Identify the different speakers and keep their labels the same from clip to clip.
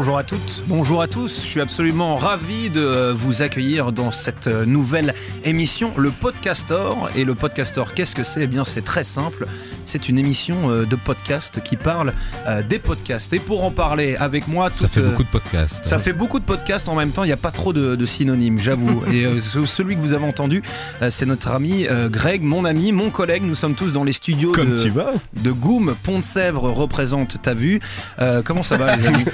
Speaker 1: Bonjour à toutes, bonjour à tous. Je suis absolument ravi de vous accueillir dans cette nouvelle émission, le Podcastor. Et le Podcastor, qu'est-ce que c'est? Eh bien, c'est très simple. C'est une émission euh, de podcast qui parle euh, des podcasts. Et pour en parler avec moi,
Speaker 2: Ça fait
Speaker 1: euh,
Speaker 2: beaucoup de podcasts.
Speaker 1: Ça fait beaucoup de podcasts en même temps, il n'y a pas trop de, de synonymes, j'avoue. Et euh, ce- celui que vous avez entendu, c'est notre ami euh, Greg, mon ami, mon collègue. Nous sommes tous dans les studios
Speaker 2: Comme
Speaker 1: de, Goum. Pont de Sèvres représente, t'as vu. Comment ça va, les amis?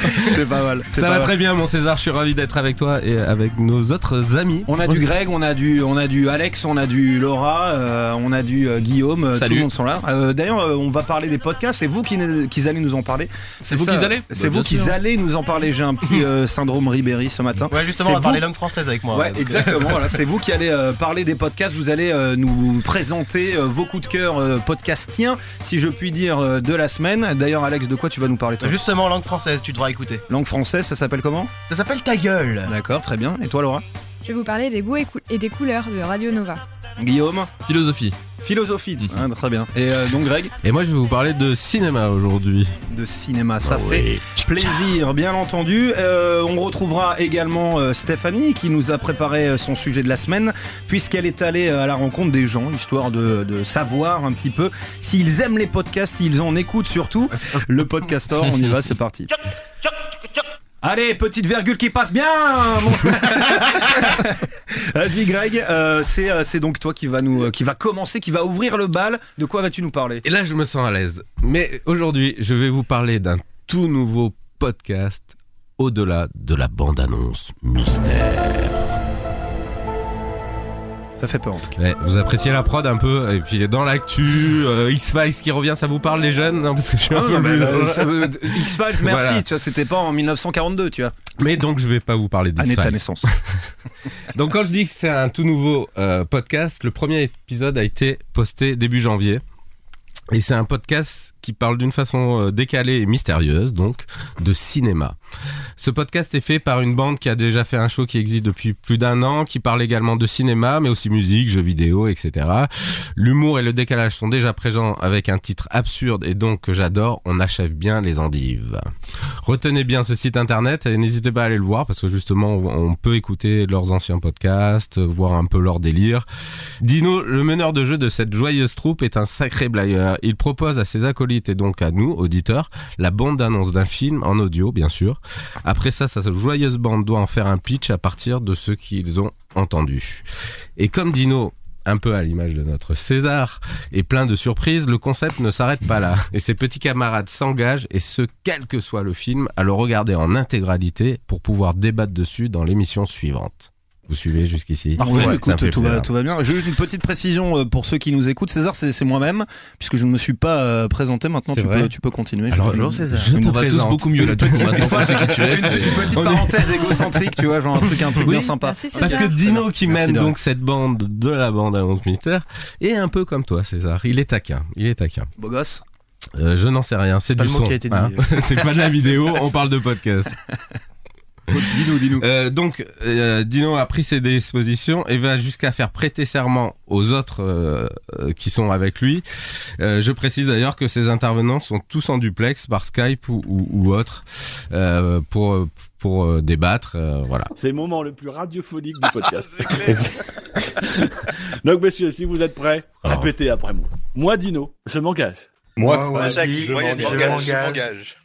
Speaker 1: C'est pas mal.
Speaker 2: Ça
Speaker 1: pas
Speaker 2: va
Speaker 1: mal.
Speaker 2: très bien, mon César. Je suis ravi d'être avec toi et avec nos autres amis.
Speaker 1: On a du Greg, on a du, on a du Alex, on a du Laura, euh, on a du euh, Guillaume, euh, tout
Speaker 3: Salut.
Speaker 1: le monde sont là. Euh, D'ailleurs, on va parler des podcasts. C'est vous qui, qui allez nous en parler.
Speaker 3: C'est vous qui allez
Speaker 1: C'est
Speaker 3: Bah,
Speaker 1: vous qui allez nous en parler. J'ai un petit euh, syndrome Ribéry ce matin.
Speaker 4: Ouais, justement, on va parler langue française avec moi.
Speaker 1: Ouais,
Speaker 4: donc,
Speaker 1: exactement. voilà, c'est vous qui allez euh, parler des podcasts. Vous allez euh, nous présenter euh, vos coups de cœur euh, podcastiens, si je puis dire, euh, de la semaine. D'ailleurs, Alex, de quoi tu vas nous parler toi?
Speaker 4: Justement, langue française, tu devras écouter.
Speaker 1: Langue française, ça s'appelle comment
Speaker 4: Ça s'appelle ta gueule.
Speaker 1: D'accord, très bien. Et toi, Laura?
Speaker 5: Je vais vous parler des goûts et, cou- et des couleurs de Radio Nova.
Speaker 1: Guillaume
Speaker 3: Philosophie.
Speaker 1: Philosophie.
Speaker 3: Mhm.
Speaker 1: Ah, très bien. Et euh, donc, Greg
Speaker 2: Et moi, je vais vous parler de cinéma aujourd'hui.
Speaker 1: de cinéma. Ça
Speaker 2: Ah
Speaker 1: fait
Speaker 2: oui.
Speaker 1: plaisir, bien entendu. Euh, on retrouvera également euh, Stéphanie qui nous a préparé son sujet de la semaine, puisqu'elle est allée à la rencontre des gens, histoire de, de savoir un petit peu s'ils aiment les podcasts, s'ils en écoutent surtout. Le podcastor, on y va, c'est parti. Allez, petite virgule qui passe bien mon- Vas-y Greg, euh, c'est euh, c'est donc toi qui va nous euh, qui va commencer, qui va ouvrir le bal. De quoi vas-tu nous parler?
Speaker 2: Et là, je me sens à l'aise. Mais aujourd'hui, je vais vous parler d'un tout nouveau podcast au-delà de la bande-annonce mystère.
Speaker 1: Ça fait peur en tout cas.
Speaker 2: Ouais, vous appréciez la prod un peu Et puis dans l'actu, euh, X-Files qui revient, ça vous parle les jeunes Non, parce que je suis un
Speaker 1: Ah,
Speaker 2: peu
Speaker 1: bah, euh, veut- X-Files, merci,
Speaker 2: Voilà.
Speaker 1: tu vois, c'était pas en 1942, tu vois.
Speaker 2: Mais donc, je vais pas vous parler
Speaker 1: Année de ta
Speaker 2: d'X-Files.
Speaker 1: naissance.
Speaker 2: Donc quand je dis que c'est un tout nouveau euh, podcast, le premier épisode a été posté début janvier. Et c'est un podcast qui parle d'une façon euh, décalée et mystérieuse, donc de cinéma. Ce podcast est fait par une bande qui a déjà fait un show qui existe depuis plus d'un an, qui parle également de cinéma, mais aussi musique, jeux vidéo, etc. L'humour et le décalage sont déjà présents avec un titre absurde et donc que j'adore, on achève bien les endives. Retenez bien ce site internet et n'hésitez pas à aller le voir parce que justement on peut écouter leurs anciens podcasts, voir un peu leur délire. Dino, le meneur de jeu de cette joyeuse troupe, est un sacré blagueur. Il propose à ses acolytes et donc à nous, auditeurs, la bande d'annonce d'un film en audio, bien sûr. Après ça, sa joyeuse bande doit en faire un pitch à partir de ce qu'ils ont entendu. Et comme Dino un peu à l'image de notre César, est plein de surprises, le concept ne s'arrête pas là. Et ses petits camarades s'engagent, et ce, quel que soit le film, à le regarder en intégralité pour pouvoir débattre dessus dans l'émission suivante. Vous suivez jusqu'ici
Speaker 1: Parfait,
Speaker 2: Ouais,
Speaker 1: écoute, tout va, tout va bien. Juste une petite précision euh, pour ceux qui nous écoutent. César, c'est moi-même, puisque je ne me suis pas euh, présenté. Maintenant, tu peux, tu peux continuer. Je-
Speaker 2: Alors,
Speaker 1: je
Speaker 2: te
Speaker 3: On va tous beaucoup mieux là
Speaker 1: Une petite parenthèse égocentrique, tu vois, genre un truc, un truc
Speaker 2: Oui.
Speaker 1: bien sympa.
Speaker 5: Merci,
Speaker 2: Parce que Dino qui
Speaker 1: Merci
Speaker 2: mène donc cette bande de la bande annonce mystère est un peu comme toi César. Il est taquin. Il est taquin.
Speaker 1: Beau gosse.
Speaker 2: Euh, je n'en sais rien. C'est du son. hein. C'est pas de la vidéo. On parle de podcast.
Speaker 1: Dis-nous, dis-nous.
Speaker 2: Euh, donc, euh, Dino a pris ses dispositions et va jusqu'à faire prêter serment aux autres euh, euh, qui sont avec lui. Euh, je précise d'ailleurs que ces intervenants sont tous en duplex par Skype ou, ou, ou autre euh, pour pour euh, débattre. euh, voilà.
Speaker 6: C'est le moment le plus radiophonique du podcast. Donc, messieurs, si vous êtes prêts,
Speaker 2: Alors.
Speaker 6: répétez après moi. Moi, Dino, je m'engage
Speaker 7: Moi,
Speaker 8: Vas-y,
Speaker 7: je
Speaker 8: je
Speaker 7: m'engage.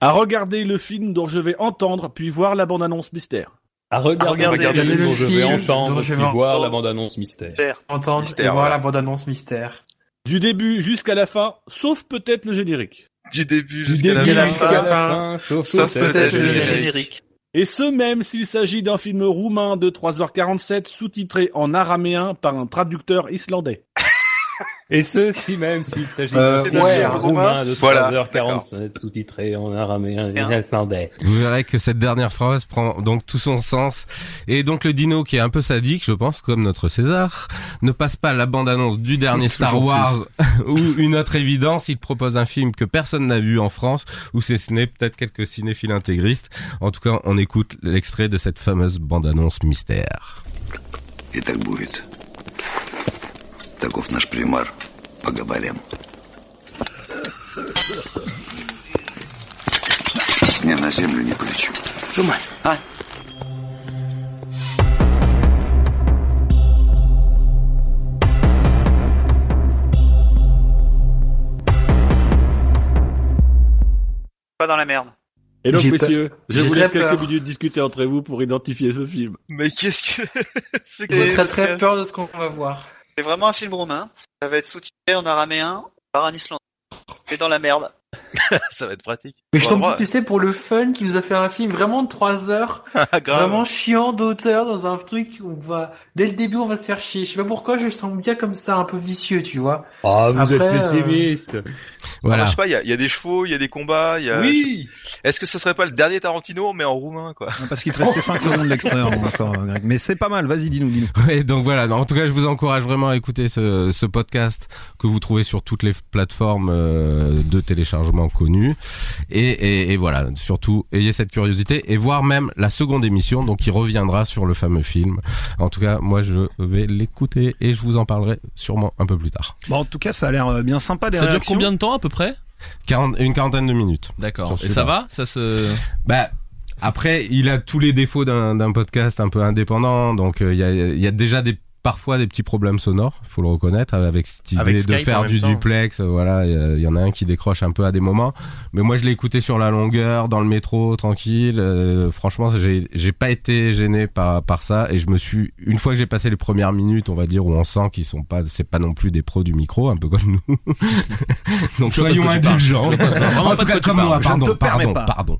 Speaker 6: À regarder le film dont je vais entendre puis voir la bande-annonce mystère.
Speaker 7: À regarder, le
Speaker 8: le
Speaker 7: film dont je vais entendre puis voir la bande-annonce mystère.
Speaker 8: Mystère.
Speaker 9: Entendre
Speaker 8: Mystère,
Speaker 9: et voir
Speaker 8: voilà.
Speaker 9: la bande-annonce mystère.
Speaker 6: Du début jusqu'à la fin, sauf peut-être le générique.
Speaker 8: Du début jusqu'à la fin.
Speaker 7: jusqu'à la fin, sauf,
Speaker 9: Sauf
Speaker 7: peut-être le
Speaker 9: le
Speaker 8: Le
Speaker 7: générique.
Speaker 8: générique.
Speaker 6: Et ce même s'il s'agit d'un film roumain de 3h47 sous-titré en araméen par un traducteur islandais.
Speaker 7: Et ceci même s'il s'agit
Speaker 9: euh,
Speaker 7: d'un
Speaker 9: ouais,
Speaker 7: roumain de 3h40 sous-titré en araméen et finlandais.
Speaker 2: Vous verrez que cette dernière phrase prend donc tout son sens. Et donc le dino qui est un peu sadique, je pense, comme notre César, ne passe pas la bande-annonce du dernier Star Wars ou une autre évidence. Il propose un film que personne n'a vu en France ou c'est ce n'est peut-être quelques cinéphiles intégristes. En tout cas, on écoute l'extrait de cette fameuse bande-annonce mystère.
Speaker 10: Et Таков наш примар. Поговорим. Не на землю не полечу.
Speaker 4: Думай, а?
Speaker 8: Pas dans la merde.
Speaker 6: Et donc,
Speaker 9: J'ai pas-
Speaker 6: messieurs, je
Speaker 9: j'ai
Speaker 6: vous
Speaker 9: très
Speaker 6: laisse quelques
Speaker 9: peur.
Speaker 6: minutes discuter entre vous pour identifier ce film.
Speaker 8: Mais qu'est-ce que c'est
Speaker 9: J'ai très
Speaker 8: c'est-
Speaker 9: très peur de ce qu'on va voir.
Speaker 8: C'est vraiment un film roumain. Ça va être sous-titré en araméen par un Islandais. Et dans la merde.
Speaker 4: Ça va être pratique.
Speaker 9: Mais je
Speaker 4: Bon,
Speaker 9: sens que tu sais, pour le fun, qui nous a fait un film vraiment de 3 heures,
Speaker 4: Ah,
Speaker 9: vraiment chiant d'auteur dans un truc où on va, dès le début, on va se faire chier. Je sais pas pourquoi, je le sens bien comme ça, un peu vicieux, tu vois.
Speaker 7: Ah, vous
Speaker 9: Après,
Speaker 7: êtes
Speaker 9: euh,
Speaker 7: pessimiste.
Speaker 2: Voilà.
Speaker 4: Ah, je sais pas, il y a, il y a des chevaux, il y a des combats, il y a...
Speaker 7: Oui.
Speaker 4: Est-ce que ce serait pas le dernier Tarantino, mais en roumain, quoi?
Speaker 1: Parce qu'il te restait 5 secondes de l'extrait hein, encore, euh, Greg. Mais c'est pas mal, vas-y, dis-nous, dis-nous.
Speaker 2: Ouais, donc voilà. En tout cas, je vous encourage vraiment à écouter ce, ce podcast que vous trouvez sur toutes les plateformes euh, de téléchargement connues. Et, et, et voilà, surtout, ayez cette curiosité et voir même la seconde émission, donc qui reviendra sur le fameux film. En tout cas, moi, je vais l'écouter et je vous en parlerai sûrement un peu plus tard.
Speaker 1: Bon, en tout cas, ça a l'air euh, bien sympa. Des
Speaker 3: Ça dure combien de temps à peu près?
Speaker 2: 40, une quarantaine de minutes.
Speaker 3: D'accord. Et ça va? Ça se.
Speaker 2: Bah. Après, il a tous les défauts d'un podcast un peu indépendant, donc euh, il y, a, il y a déjà des parfois des petits problèmes sonores, faut le reconnaître, avec cette idée
Speaker 4: Avec
Speaker 2: de
Speaker 4: Skype
Speaker 2: faire du
Speaker 4: temps.
Speaker 2: duplex. euh, Voilà, il y en a un qui décroche un peu à des moments, mais moi je l'ai écouté sur la longueur, dans le métro, tranquille. euh, franchement, j'ai pas été gêné par par ça, et je me suis une fois que j'ai passé les premières minutes, on va dire où on sent qu'ils sont pas, c'est pas non plus des pros du micro, un peu comme nous. Donc soyons indulgents. En tout cas, comme moi, pardon, pardon, pardon.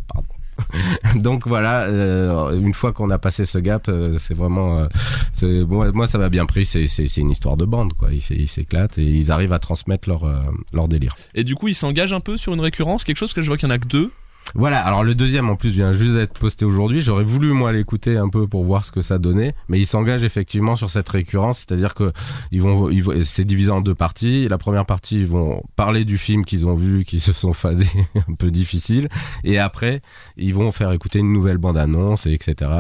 Speaker 2: Donc voilà, euh, une fois qu'on a passé ce gap, euh, c'est vraiment, euh, c'est moi, ça m'a bien pris. C'est une histoire de bande quoi. Ils s'é- ils s'éclatent et ils arrivent à transmettre leur euh, leur délire.
Speaker 3: Et du coup, il s'engage un peu sur une récurrence, quelque chose que je vois qu'il y en a que deux.
Speaker 2: Voilà. Alors le deuxième en plus vient juste d'être posté aujourd'hui. J'aurais voulu moi l'écouter un peu pour voir ce que ça donnait, mais ils s'engagent effectivement sur cette récurrence, c'est-à-dire que ils vont, c'est divisé en deux parties. La première partie, ils vont parler du film qu'ils ont vu, qui se sont fadés, un peu difficile, et après ils vont faire écouter une nouvelle bande-annonce et etc.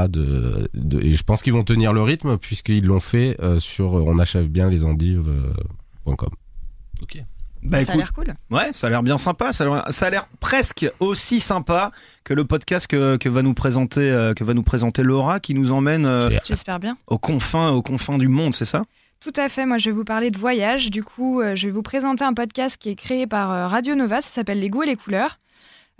Speaker 2: Et je pense qu'ils vont tenir le rythme puisqu'ils l'ont fait euh, sur euh, on achève bien les endives.com.
Speaker 3: Ok.
Speaker 1: Bah,
Speaker 5: ça a l'air cool.
Speaker 1: Ouais, ça a l'air bien sympa. Ça a l'air- ça a l'air presque aussi sympa que le podcast que, que va nous présenter euh, que va nous présenter Laura, qui nous emmène euh,
Speaker 5: J'espère bien.
Speaker 1: aux confins aux confins du monde, c'est ça?
Speaker 5: Tout à fait, moi je vais vous parler de voyage. Du coup, euh, je vais vous présenter un podcast qui est créé par euh, Radio Nova, ça s'appelle Les goûts et les couleurs.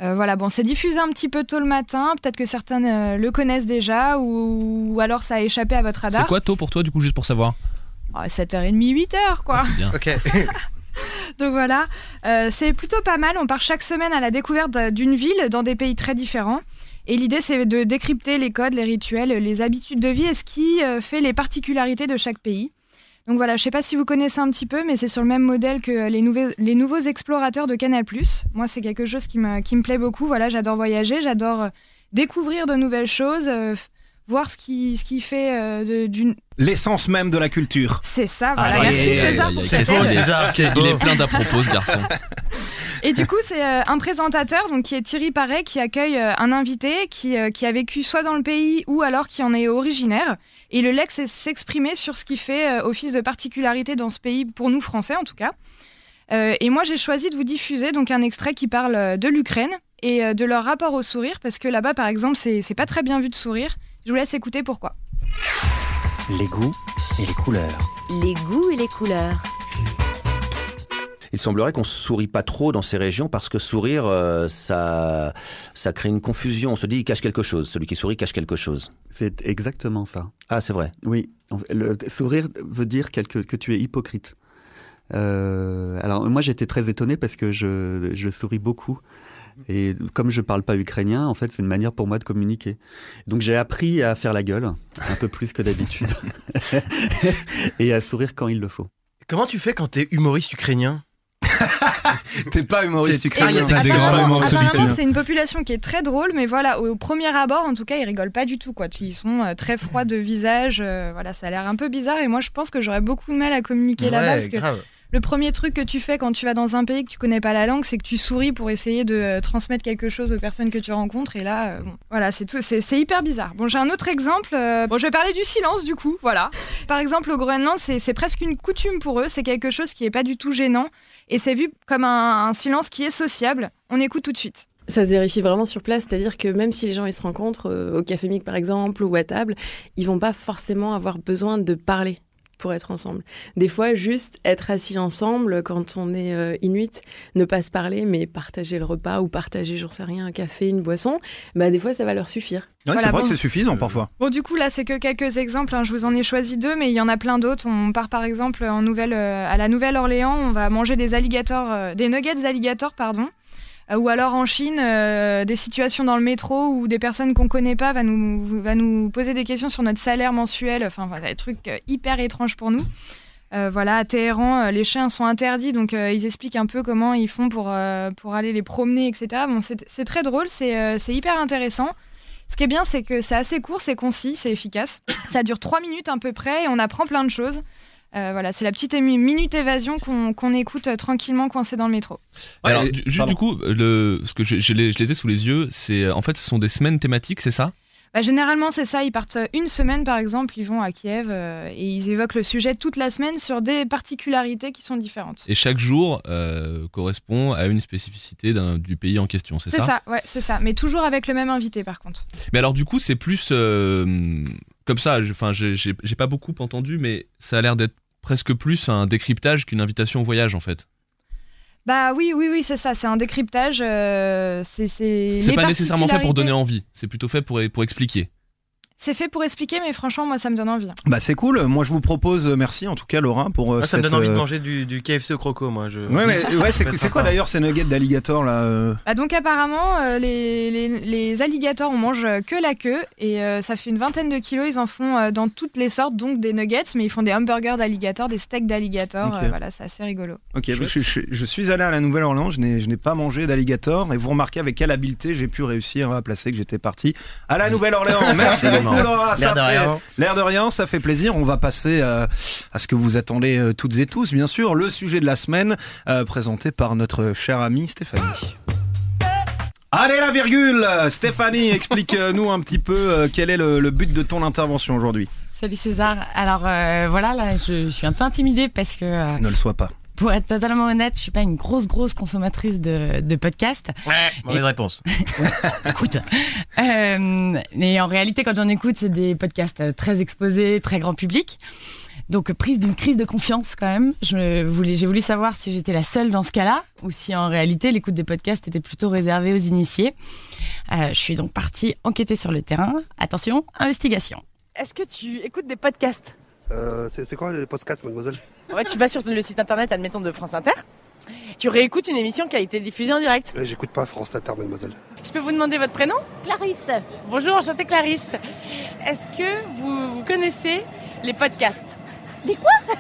Speaker 5: Euh, voilà, bon, c'est diffusé un petit peu tôt le matin, peut-être que certains euh, le connaissent déjà ou, ou alors ça a échappé à votre radar.
Speaker 3: C'est quoi tôt pour toi, du coup, juste pour savoir?
Speaker 5: Ah, 7h30, 8h quoi.
Speaker 3: Ah, C'est bien.
Speaker 4: Ok.
Speaker 5: Donc voilà, Euh, c'est plutôt pas mal. On part chaque semaine à la découverte d'un- d'une ville dans des pays très différents. Et l'idée, c'est de décrypter les codes, les rituels, les habitudes de vie et ce qui euh, fait les particularités de chaque pays. Donc voilà, je sais pas si vous connaissez un petit peu, mais c'est sur le même modèle que les, nouveaux- les nouveaux explorateurs de Canal+. Moi, c'est quelque chose qui me, qui me plaît beaucoup. Voilà, j'adore voyager, j'adore euh, découvrir de nouvelles choses, voir ce qui, ce qui fait euh, d'une...
Speaker 1: L'essence même de la culture.
Speaker 5: C'est ça, voilà.
Speaker 1: Ah,
Speaker 5: Merci César pour cette aide.
Speaker 3: Il est plein d'à propos, ce garçon.
Speaker 5: Et du coup, c'est euh, un présentateur donc, qui est Thierry Paré qui accueille euh, un invité qui, euh, qui a vécu soit dans le pays ou alors qui en est originaire. Et le lex est s'exprimer sur ce qui fait euh, office de particularité dans ce pays, pour nous Français en tout cas. Euh, et moi, j'ai choisi de vous diffuser donc un extrait qui parle euh, de l'Ukraine et euh, de leur rapport au sourire, parce que là-bas, par exemple, c'est c'est pas très bien vu de sourire. Je vous laisse écouter pourquoi.
Speaker 11: Les goûts et les couleurs.
Speaker 12: Les goûts et les couleurs.
Speaker 11: Il semblerait qu'on sourit pas trop dans ces régions parce que sourire, euh, ça, ça crée une confusion. On se dit, il cache quelque chose. Celui qui sourit cache quelque chose.
Speaker 13: C'est exactement ça.
Speaker 11: Ah, c'est vrai.
Speaker 13: Oui, le sourire veut dire quelque, que tu es hypocrite. Euh, alors moi j'étais très étonné parce que je, je souris beaucoup et comme je parle pas ukrainien en fait c'est une manière pour moi de communiquer donc j'ai appris à faire la gueule un peu plus que d'habitude et à sourire quand il le faut
Speaker 4: Comment tu fais quand t'es humoriste ukrainien
Speaker 1: T'es pas humoriste ukrainien.
Speaker 4: Ah,
Speaker 1: T'as des
Speaker 5: Apparemment, apparemment, c'est une population qui est très drôle, mais voilà, au premier abord, en tout cas, ils rigolent pas du tout. Quoi. Ils sont euh, très froids de visage. euh, voilà, ça a l'air un peu bizarre. Et moi, je pense que j'aurais beaucoup de mal à communiquer là-bas parce que
Speaker 4: grave.
Speaker 5: Le premier truc que tu fais quand tu vas dans un pays que tu connais pas la langue, c'est que tu souris pour essayer de euh, transmettre quelque chose aux personnes que tu rencontres. Et là, euh, voilà, c'est tout, c'est hyper bizarre. Bon, j'ai un autre exemple. euh, bon, je vais parler du silence du coup. Voilà. Par exemple, au Groenland, c'est presque une coutume pour eux. C'est quelque chose qui est pas du tout gênant et c'est vu comme un, silence qui est sociable. On écoute tout de suite.
Speaker 14: Ça se vérifie vraiment sur place, c'est-à-dire que même si les gens ils se rencontrent au café mic par exemple ou à table, ils vont pas forcément avoir besoin de parler pour être ensemble. Des fois, juste être assis ensemble quand on est euh, inuit, ne pas se parler, mais partager le repas ou partager, j'en sais rien, un café, une boisson, bah des fois ça va leur suffire.
Speaker 1: Ouais,
Speaker 5: Voilà,
Speaker 1: c'est vrai
Speaker 5: bon.
Speaker 1: que c'est suffisant parfois.
Speaker 5: Bon, du coup, là, c'est que quelques exemples. hein. Je vous en ai choisi deux, mais il y en a plein d'autres. On part par exemple en Nouvelle, euh, à la Nouvelle-Orléans. On va manger des alligators, euh, des nuggets d'alligators, pardon. Euh, ou alors en Chine, euh, des situations dans le métro où des personnes qu'on connaît pas va nous, va nous poser des questions sur notre salaire mensuel. Enfin, voilà, des trucs euh, hyper étranges pour nous. Voilà, à Téhéran, les chiens sont interdits, donc ils expliquent un peu comment ils font pour, pour aller les promener, etc. Bon, c'est très drôle, c'est hyper intéressant. Ce qui est bien, c'est que c'est assez court, c'est concis, c'est efficace. Ça dure trois minutes à peu près et on apprend plein de choses. Euh, voilà, c'est la petite minute évasion qu'on qu'on écoute euh, tranquillement coincé dans le métro.
Speaker 3: Alors, du- juste
Speaker 1: pardon.
Speaker 3: du coup, le, ce que je, je les, je les ai sous les yeux, c'est en fait, ce sont des semaines thématiques, c'est ça?
Speaker 5: Bah, généralement, c'est ça. Ils partent une semaine, par exemple, ils vont à Kiev euh, et ils évoquent le sujet toute la semaine sur des particularités qui sont différentes.
Speaker 3: Et chaque jour euh, correspond à une spécificité du pays en question, c'est
Speaker 5: C'est
Speaker 3: ça,
Speaker 5: ça, ouais, c'est ça. Mais toujours avec le même invité, par contre.
Speaker 3: Mais alors, du coup, c'est plus euh, comme ça. Enfin, j'ai pas beaucoup entendu, mais ça a l'air d'être presque plus un décryptage qu'une invitation au voyage, en fait.
Speaker 5: Bah oui, oui, oui, c'est ça. C'est un décryptage. euh, c'est
Speaker 3: pas nécessairement fait pour donner envie, c'est plutôt fait pour, pour expliquer.
Speaker 5: C'est fait pour expliquer, mais franchement, moi, ça me donne envie.
Speaker 1: Bah c'est cool. Moi je vous propose, euh, merci en tout cas Laura pour euh,
Speaker 4: Moi, ça me donne envie de
Speaker 1: euh,
Speaker 4: manger du, du KFC au croco, moi. Je...
Speaker 1: Ouais, mais ouais, c'est quoi d'ailleurs ces nuggets d'alligator là euh
Speaker 5: Bah donc apparemment, euh, les, les, les alligators, on mange que la queue et euh, ça fait une vingtaine de kilos. Ils en font euh, dans toutes les sortes, donc des nuggets, mais ils font des hamburgers d'alligator, des steaks d'alligator. Euh, voilà, c'est assez rigolo.
Speaker 1: Ok, je, je- je- je suis allé à la Nouvelle-Orléans, je n'ai je n'ai pas mangé d'alligator et vous remarquez avec quelle habileté j'ai pu réussir à placer que j'étais parti à la Nouvelle-Orléans. Merci ça
Speaker 4: L'air de
Speaker 1: fait
Speaker 4: rien.
Speaker 1: l'air de rien, ça fait plaisir. On va passer euh, à ce que vous attendez euh, toutes et tous, bien sûr, le sujet de la semaine euh, présenté par notre chère amie Stéphanie. Allez la virgule Stéphanie, explique-nous un petit peu euh, quel est le, le but de ton intervention aujourd'hui.
Speaker 15: Salut César. Alors euh, voilà, là je, je suis un peu intimidée parce que euh,
Speaker 1: Ne le sois pas.
Speaker 15: Pour être totalement honnête, je suis pas une grosse grosse consommatrice de, de podcasts.
Speaker 4: Mauvaise
Speaker 15: Et-
Speaker 4: réponse.
Speaker 15: Écoute, euh, et en réalité quand j'en écoute, c'est des podcasts très exposés, très grand public. Donc prise d'une crise de confiance quand même. Je voulais, j'ai voulu savoir si j'étais la seule dans ce cas-là ou si en réalité l'écoute des podcasts était plutôt réservée aux initiés. Euh, je suis donc partie enquêter sur le terrain. Attention, investigation. Est-ce que tu écoutes des podcasts?
Speaker 16: Euh, c'est quoi les podcasts, mademoiselle?
Speaker 15: En fait, tu vas sur le site internet, admettons, de France Inter. Tu réécoutes une émission qui a été diffusée en direct.
Speaker 16: J'écoute pas France Inter, mademoiselle.
Speaker 15: Je peux vous demander votre prénom? Clarisse. Bonjour, enchantée Clarisse. Est-ce que vous connaissez les podcasts? Les quoi?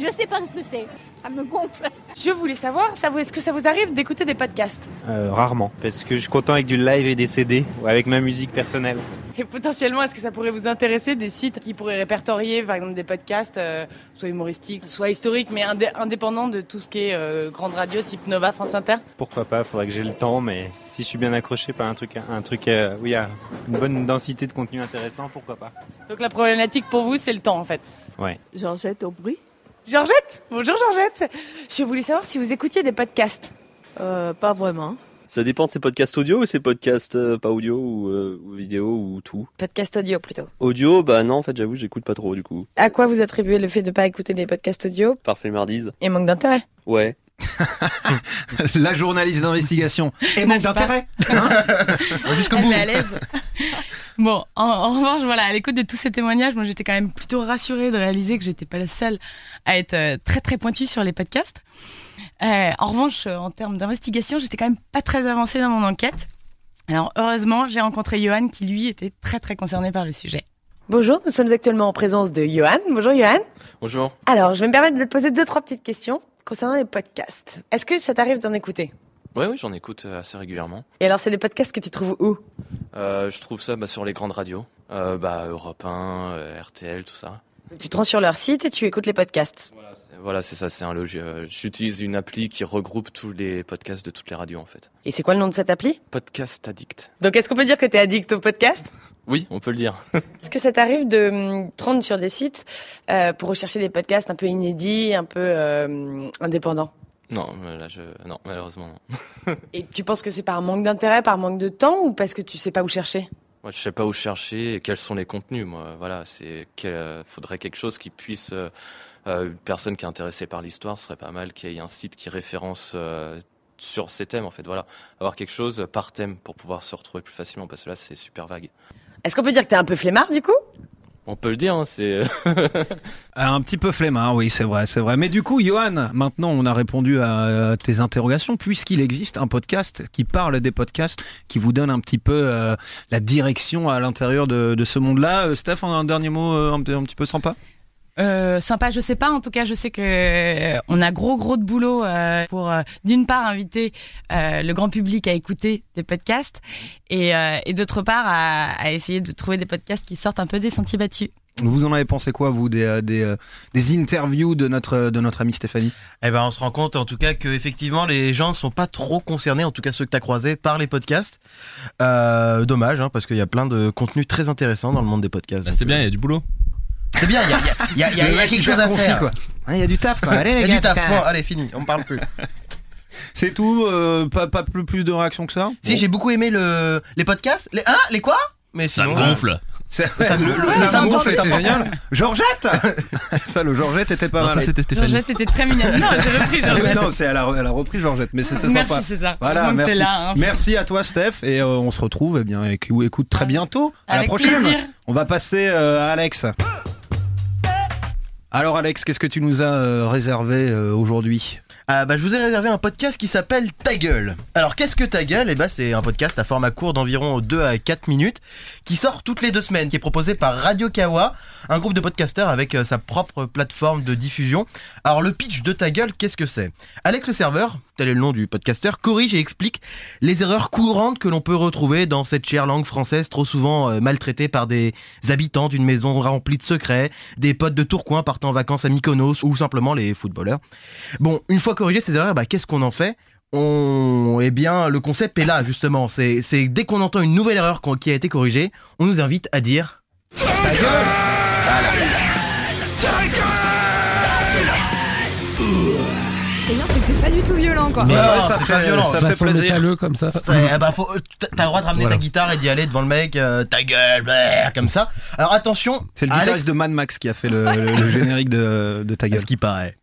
Speaker 15: Je sais pas ce que c'est. Ça me gonfle. Je voulais savoir, ça vous, est-ce que ça vous arrive d'écouter des podcasts?
Speaker 17: Euh, rarement, parce que je suis content avec du live et des CD, ou avec ma musique personnelle.
Speaker 15: Et potentiellement, est-ce que ça pourrait vous intéresser des sites qui pourraient répertorier, par exemple, des podcasts, euh, soit humoristiques, soit historiques, mais indé- indépendants de tout ce qui est euh, grande radio, type Nova, France Inter?
Speaker 17: Pourquoi pas, faudrait que j'ai le temps, mais si je suis bien accroché par un truc, un truc euh, où il y a une bonne densité de contenu intéressant, pourquoi pas?
Speaker 15: Donc la problématique pour vous, c'est le temps, en fait.
Speaker 17: Ouais.
Speaker 15: Georgette Aubry. Georgette? Bonjour Georgette Je voulais savoir si vous écoutiez des podcasts.
Speaker 18: Euh, pas vraiment. Ça dépend de ces podcasts audio ou ces podcasts euh, pas audio ou, euh, ou vidéo ou tout.
Speaker 15: Podcast audio plutôt.
Speaker 18: Audio, bah non, en fait, j'avoue, j'écoute pas trop du coup.
Speaker 15: À quoi vous attribuez le fait de pas écouter des podcasts audio?
Speaker 18: Parfait mardise.
Speaker 15: Et manque d'intérêt
Speaker 18: Ouais.
Speaker 1: La journaliste d'investigation et manque d'intérêt. Jusqu'au
Speaker 15: Elle
Speaker 1: bout.
Speaker 15: à l'aise. Bon, en, en revanche, voilà, à l'écoute de tous ces témoignages, moi j'étais quand même plutôt rassurée de réaliser que j'étais pas la seule à être euh, très très pointue sur les podcasts. Euh, en revanche, euh, en termes d'investigation, j'étais quand même pas très avancée dans mon enquête. Alors heureusement, j'ai rencontré Johan qui lui était très très concerné par le sujet. Bonjour, nous sommes actuellement en présence de Johan. Bonjour Johan.
Speaker 18: Bonjour.
Speaker 15: Alors, je vais me permettre de te poser deux trois petites questions concernant les podcasts. Est-ce que ça t'arrive d'en écouter?
Speaker 19: Ouais, oui, j'en écoute euh, assez régulièrement.
Speaker 15: Et alors, c'est des podcasts que tu trouves où?
Speaker 19: Euh, je trouve ça bah, sur les grandes radios, euh, bah, Europe 1, euh, RTL, tout ça.
Speaker 15: Tu te rends sur leur site et tu écoutes les podcasts.
Speaker 19: Voilà, c'est ça, c'est un logis. euh, J'utilise une appli qui regroupe tous les podcasts de toutes les radios en fait.
Speaker 15: Et c'est quoi le nom de cette appli?
Speaker 19: Podcast Addict.
Speaker 15: Donc, est-ce qu'on peut dire que tu es addict au podcast?
Speaker 19: Oui, on peut le dire.
Speaker 15: Est-ce que ça t'arrive de hum, te rendre sur des sites euh, pour rechercher des podcasts un peu inédits, un peu euh, indépendants?
Speaker 19: Non, euh, là, je... non, malheureusement, non.
Speaker 20: Et tu penses que c'est par manque d'intérêt, par manque de temps ou parce que tu sais pas où chercher?
Speaker 19: Moi, je sais pas où chercher et quels sont les contenus. Moi, voilà, c'est euh, faudrait quelque chose qui puisse. euh, une personne qui est intéressée par l'histoire, ce serait pas mal qu'il y ait un site qui référence sur ces thèmes. En fait, voilà, avoir quelque chose par thème pour pouvoir se retrouver plus facilement, parce que là, c'est super vague.
Speaker 20: Est-ce qu'on peut dire que t'es un peu flemmard du coup?
Speaker 19: On peut le dire, hein, c'est.
Speaker 1: Un petit peu flemmard, oui, c'est vrai, c'est vrai. Mais du coup, Johan, maintenant on a répondu à tes interrogations, puisqu'il existe un podcast qui parle des podcasts, qui vous donne un petit peu euh, la direction à l'intérieur de, de ce monde-là. Euh, Steph, un dernier mot euh, un petit peu sympa?
Speaker 15: Euh, sympa, je sais pas. En tout cas, je sais que euh, on a gros gros de boulot euh, pour euh, d'une part inviter euh, le grand public à écouter des podcasts et, euh, et d'autre part à, à essayer de trouver des podcasts qui sortent un peu des sentiers battus.
Speaker 1: Vous en avez pensé quoi, vous, des, des, des interviews de notre, de notre amie Stéphanie?
Speaker 4: Eh ben, on se rend compte en tout cas que effectivement les gens ne sont pas trop concernés, en tout cas ceux que tu as croisés, par les podcasts. Euh, dommage, hein, parce qu'il y a plein de contenus très intéressants dans le monde des podcasts.
Speaker 3: Bah, c'est bien, il y a du boulot.
Speaker 4: C'est bien, il y a, y a- y a- y a- il y a quelque chose à faire.
Speaker 1: quoi. Ah, Il y a du taf, quoi. Allez, les
Speaker 4: Il y a
Speaker 1: gars,
Speaker 4: du taf. Bon, allez, fini, on parle plus.
Speaker 1: C'est tout euh, pas, pas plus, plus de réactions que ça
Speaker 4: Si,
Speaker 1: Bon.
Speaker 4: j'ai beaucoup aimé le, les podcasts. Les, hein, les quoi Mais
Speaker 3: Ça me
Speaker 4: sinon,
Speaker 3: gonfle.
Speaker 1: C'est-
Speaker 4: Ça me-
Speaker 1: le- le-
Speaker 4: Ouais,
Speaker 1: ça
Speaker 4: ça
Speaker 1: gonfle,
Speaker 4: gonfle,
Speaker 1: c'est
Speaker 4: ça.
Speaker 1: génial. Georgette Ça, le Georgette était pas
Speaker 3: Non,
Speaker 1: mal.
Speaker 3: ça c'était Stéphanie.
Speaker 15: Georgette était très mignonne. Non, j'ai repris
Speaker 1: Ah
Speaker 15: Georgette.
Speaker 1: non, c'est elle a, elle a repris Georgette, mais c'était
Speaker 15: Merci,
Speaker 1: sympa.
Speaker 15: César.
Speaker 1: Voilà, merci.
Speaker 15: là, hein.
Speaker 1: Merci à toi, Steph, et euh, on se retrouve, eh bien, éc- écoute très bientôt. À la
Speaker 15: Avec
Speaker 1: prochaine.
Speaker 15: plaisir.
Speaker 1: On va passer euh, à Alex. Alors, Alex, qu'est-ce que tu nous as euh, réservé euh, aujourd'hui?
Speaker 4: Ah bah, je vous ai réservé un podcast qui s'appelle Ta gueule. Alors qu'est-ce que Ta gueule? Eh bah, c'est un podcast à format court d'environ 2 à 4 minutes qui sort toutes les deux semaines, qui est proposé par Radio Kawa, un groupe de podcasteurs avec euh, sa propre plateforme de diffusion. Alors le pitch de Ta gueule, qu'est-ce que c'est? Alex le serveur, tel est le nom du podcasteur, corrige et explique les erreurs courantes que l'on peut retrouver dans cette chère langue française trop souvent euh, maltraitée par des habitants d'une maison remplie de secrets, des potes de Tourcoing partant en vacances à Mykonos ou simplement les footballeurs. Bon, une fois corrigées ces erreurs, bah, qu'est-ce qu'on en fait? On, eh bien, le concept est là justement. C'est, dès qu'on entend une nouvelle erreur qui a été corrigée, on nous invite à dire.
Speaker 5: C'est pas du tout violent, quoi.
Speaker 4: Ouais,
Speaker 1: Ouais,
Speaker 4: ouais,
Speaker 1: ça
Speaker 4: c'est
Speaker 1: fait-
Speaker 4: pas violent.
Speaker 1: ça fait plaisir.
Speaker 2: métalleux comme ça.
Speaker 4: Ah bah, faut- t'as le droit de ramener
Speaker 2: Voilà.
Speaker 4: ta guitare et d'y aller devant le mec, euh, ta gueule, comme ça. Alors attention,
Speaker 1: C'est le
Speaker 4: Alex-
Speaker 1: guitariste de Mad Max qui a fait le, le- le générique de, de ta
Speaker 4: à
Speaker 1: gueule.
Speaker 4: ce qui paraît.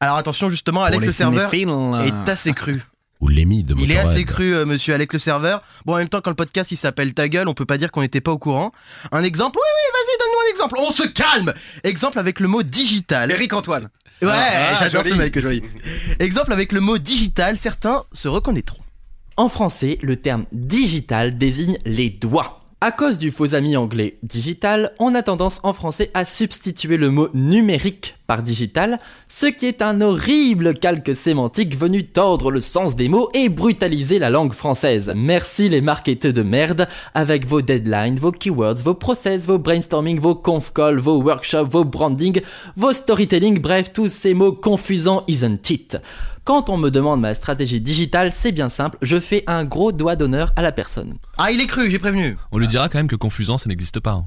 Speaker 4: Alors attention justement, Alex le serveur est assez cru.
Speaker 2: Ou l'émis de
Speaker 4: Il est assez cru, euh, monsieur Alex le serveur. Bon, en même temps, quand le podcast il s'appelle Ta gueule, on peut pas dire qu'on n'était pas au courant. Un exemple Oui, oui, vas-y, donne-nous un exemple. On se calme Exemple avec le mot digital.
Speaker 1: Eric Antoine.
Speaker 4: Ouais,
Speaker 1: Ah,
Speaker 4: j'adore
Speaker 1: joli,
Speaker 4: ce mec aussi. Exemple avec le mot digital, certains se reconnaîtront.
Speaker 21: En français, le terme digital désigne les doigts. À cause du faux ami anglais digital, on a tendance en français à substituer le mot numérique par digital, ce qui est un horrible calque sémantique venu tordre le sens des mots et brutaliser la langue française. Merci les marketeurs de merde, avec vos deadlines, vos keywords, vos process, vos brainstorming, vos conf calls, vos workshops, vos branding, vos storytelling, bref, tous ces mots confusants, isn't it? Quand on me demande ma stratégie digitale, c'est bien simple, je fais un gros doigt d'honneur à la personne.
Speaker 4: Ah, il est cru, j'ai prévenu.
Speaker 3: On lui dira quand même que confusant, ça n'existe pas. hein.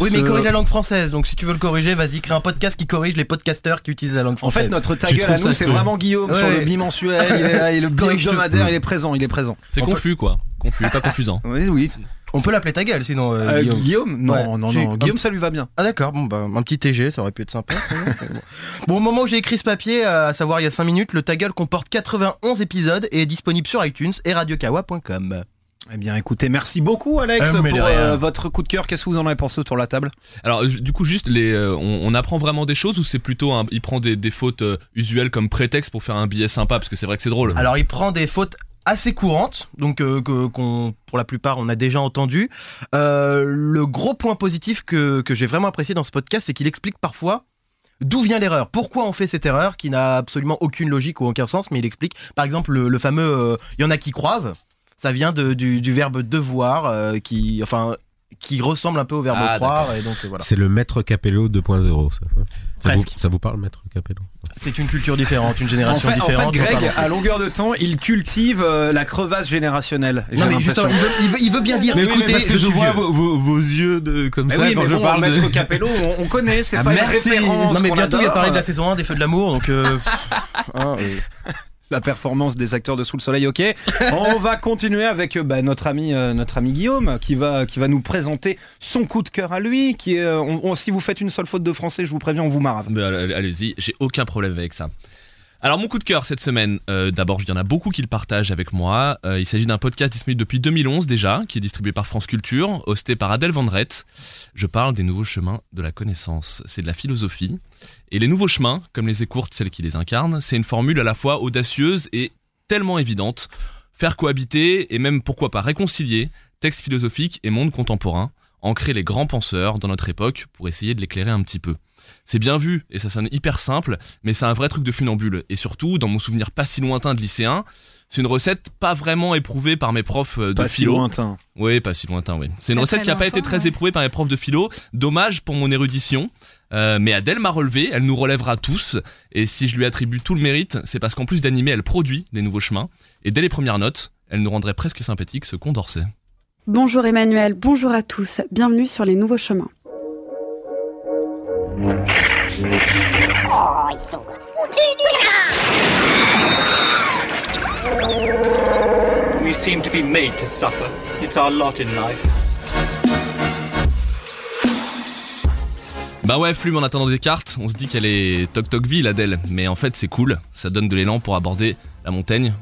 Speaker 4: Oui, mais il corrige la langue française, donc si tu veux le corriger, vas-y, crée un podcast qui corrige les podcasteurs qui utilisent la langue
Speaker 1: En
Speaker 4: française.
Speaker 1: fait, notre ta gueule à nous, c'est vraiment Guillaume
Speaker 4: Ouais.
Speaker 1: sur le bimensuel. Il est là, et le hebdomadaire, il est présent, il est présent.
Speaker 3: C'est
Speaker 1: peut-
Speaker 3: confus quoi. Confus, pas confusant.
Speaker 1: Oui, oui.
Speaker 4: On peut l'appeler ta gueule sinon. euh,
Speaker 1: Euh,
Speaker 4: Guillaume.
Speaker 1: Guillaume Non,
Speaker 4: Ouais.
Speaker 1: non, non. Guillaume, ça lui va bien.
Speaker 4: Ah d'accord, bon bah un petit TG, ça aurait pu être sympa. bon, au moment où j'ai écrit ce papier, à savoir il y a 5 minutes, le Ta gueule comporte 91 épisodes et est disponible sur iTunes et radiokawa.com.
Speaker 1: Eh bien, écoutez, merci beaucoup, Alex,
Speaker 4: Euh,
Speaker 1: pour euh, votre coup de cœur. Qu'est-ce que vous en avez pensé autour de la table?
Speaker 3: Alors du coup juste les, euh, on, on apprend vraiment des choses ou c'est plutôt un, il prend des, des fautes euh, usuelles comme prétexte pour faire un billet sympa? Parce que c'est vrai que c'est drôle.
Speaker 4: Alors il prend des fautes assez courantes, donc euh, que, qu'on, pour la plupart on a déjà entendu. Euh, le gros point positif que, que j'ai vraiment apprécié dans ce podcast, c'est qu'il explique parfois d'où vient l'erreur, pourquoi on fait cette erreur qui n'a absolument aucune logique ou aucun sens, mais il explique par exemple le, le fameux euh, il y en a qui croivent, ça vient de, du, du verbe devoir euh, qui enfin qui ressemble un peu au verbe
Speaker 3: Ah,
Speaker 4: croire et donc euh, voilà.
Speaker 2: C'est le maître Capello 2.0. Ça, ça, vous, ça vous parle, maître Capello?
Speaker 4: C'est une culture différente, une
Speaker 1: en
Speaker 4: génération
Speaker 1: fait, en
Speaker 4: différente.
Speaker 1: fait, Greg, à longueur de temps, il cultive euh, la crevasse générationnelle.
Speaker 4: Non mais justement, il veut, il veut- il veut bien dire
Speaker 2: Mais oui, mais
Speaker 4: écoutez,
Speaker 2: parce que je vois vos, vos- vos yeux de, comme
Speaker 1: Mais
Speaker 2: ça
Speaker 1: oui,
Speaker 2: quand
Speaker 1: mais
Speaker 2: je
Speaker 1: bon,
Speaker 2: parle
Speaker 1: Maître
Speaker 2: de...
Speaker 1: Capello, on, on connaît, c'est
Speaker 2: Ah,
Speaker 1: pas
Speaker 2: merci.
Speaker 1: une référence.
Speaker 4: Non mais bientôt il va parler de la saison 1 des Feux de l'amour donc euh, hein,
Speaker 1: la performance des acteurs de Sous le Soleil, ok. On va continuer avec euh, bah, notre ami, euh, notre ami Guillaume, qui va, qui va nous présenter son coup de cœur à lui. Qui est, euh, on- on- si vous faites une seule faute de français, je vous préviens, on vous marave.
Speaker 3: Allez-y, j'ai aucun problème avec ça. Alors mon coup de cœur cette semaine, euh, d'abord il y en a beaucoup qui le partagent avec moi. Euh, il s'agit d'un podcast disponible depuis 2011 déjà, qui est distribué par France Culture, hosté par Adèle Vendrette. Je parle des nouveaux chemins de la connaissance. C'est de la philosophie. Et les nouveaux chemins, comme les écourtes, celles qui les incarnent, c'est une formule à la fois audacieuse et tellement évidente. Faire cohabiter et même pourquoi pas réconcilier texte philosophique et monde contemporain, ancrer les grands penseurs dans notre époque pour essayer de l'éclairer un petit peu. C'est bien vu et ça sonne hyper simple, mais c'est un vrai truc de funambule. Et surtout, dans mon souvenir pas si lointain de lycéen, c'est une recette pas vraiment éprouvée par mes profs euh, de
Speaker 1: Pas si
Speaker 3: philo.
Speaker 1: lointain.
Speaker 3: Oui, pas si lointain, oui. C'est une recette qui a pas été très
Speaker 1: ouais.
Speaker 3: éprouvée par mes profs de philo. Dommage pour mon érudition. Euh, mais Adèle m'a relevé, elle nous relèvera tous. Et si je lui attribue tout le mérite, c'est parce qu'en plus d'animer, elle produit les nouveaux chemins. Et dès les premières notes, elle nous rendrait presque sympathique ce Condorcet.
Speaker 22: Bonjour Emmanuel, bonjour à tous, bienvenue sur les nouveaux chemins.
Speaker 23: Oh,
Speaker 24: We seem to be made to suffer. It's our lot in life.
Speaker 3: Bah ouais, Flume en attendant des cartes, on se dit qu'elle est toc toc ville Adèle. Mais en fait, c'est cool, ça donne de l'élan pour aborder la montagne.